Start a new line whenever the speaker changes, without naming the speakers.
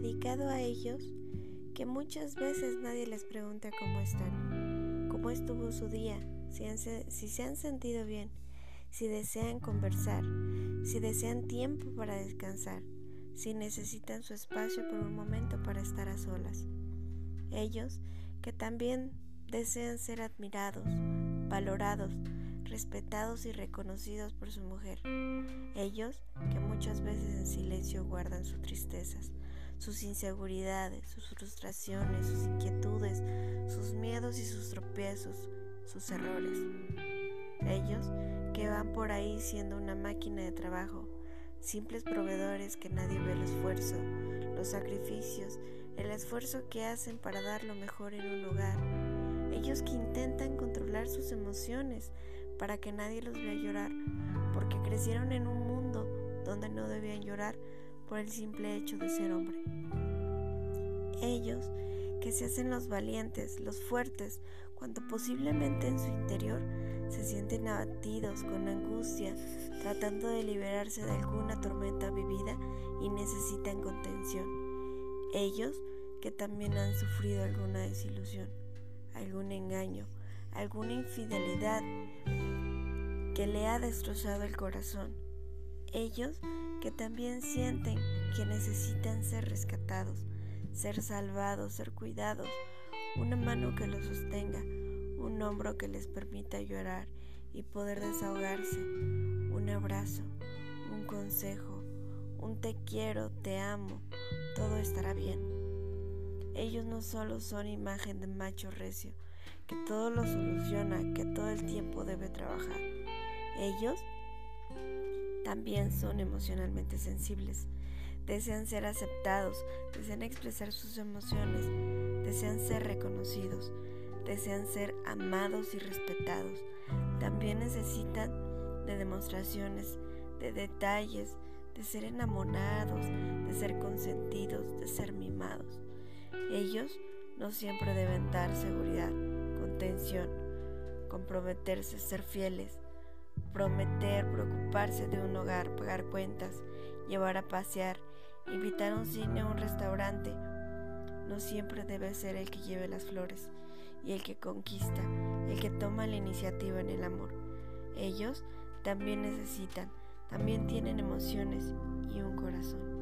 tanto a ellos que muchas veces nadie les pregunta cómo están, cómo estuvo su día, si, si se han sentido bien, si desean conversar, si desean tiempo para descansar, si necesitan su espacio por un momento para estar a solas. Ellos que también desean ser admirados, valorados, respetados y reconocidos por su mujer. Ellos que muchas veces en silencio guardan sus tristezas, sus inseguridades, sus frustraciones, sus inquietudes, sus miedos y sus tropiezos, sus errores. Ellos que van por ahí siendo una máquina de trabajo, simples proveedores que nadie ve el esfuerzo, los sacrificios, el esfuerzo que hacen para dar lo mejor en un hogar. Ellos que intentan controlar sus emociones para que nadie los vea llorar, porque crecieron en un mundo donde no debían llorar por el simple hecho de ser hombre. Ellos que se hacen los valientes, los fuertes, cuando posiblemente en su interior se sienten abatidos con angustia, tratando de liberarse de alguna tormenta vivida y necesitan contención. Ellos que también han sufrido alguna desilusión, algún engaño, alguna infidelidad que le ha destrozado el corazón. Ellos que también sienten que necesitan ser rescatados, ser salvados, ser cuidados, una mano que los sostenga, un hombro que les permita llorar y poder desahogarse, un abrazo, un consejo, un te quiero, te amo, todo estará bien. Ellos no solo son imagen de macho recio, que todo lo soluciona, que todo el tiempo debe trabajar. Ellos también son emocionalmente sensibles. Desean ser aceptados, desean expresar sus emociones, desean ser reconocidos, desean ser amados y respetados. También necesitan de demostraciones, de detalles, de ser enamorados, de ser consentidos, de ser mimados. Ellos no siempre deben dar seguridad, contención, comprometerse, ser fieles, prometer, preocuparse de un hogar, pagar cuentas, llevar a pasear, invitar a un cine o un restaurante. No siempre debe ser el que lleve las flores y el que conquista, el que toma la iniciativa en el amor. Ellos también necesitan, también tienen emociones y un corazón.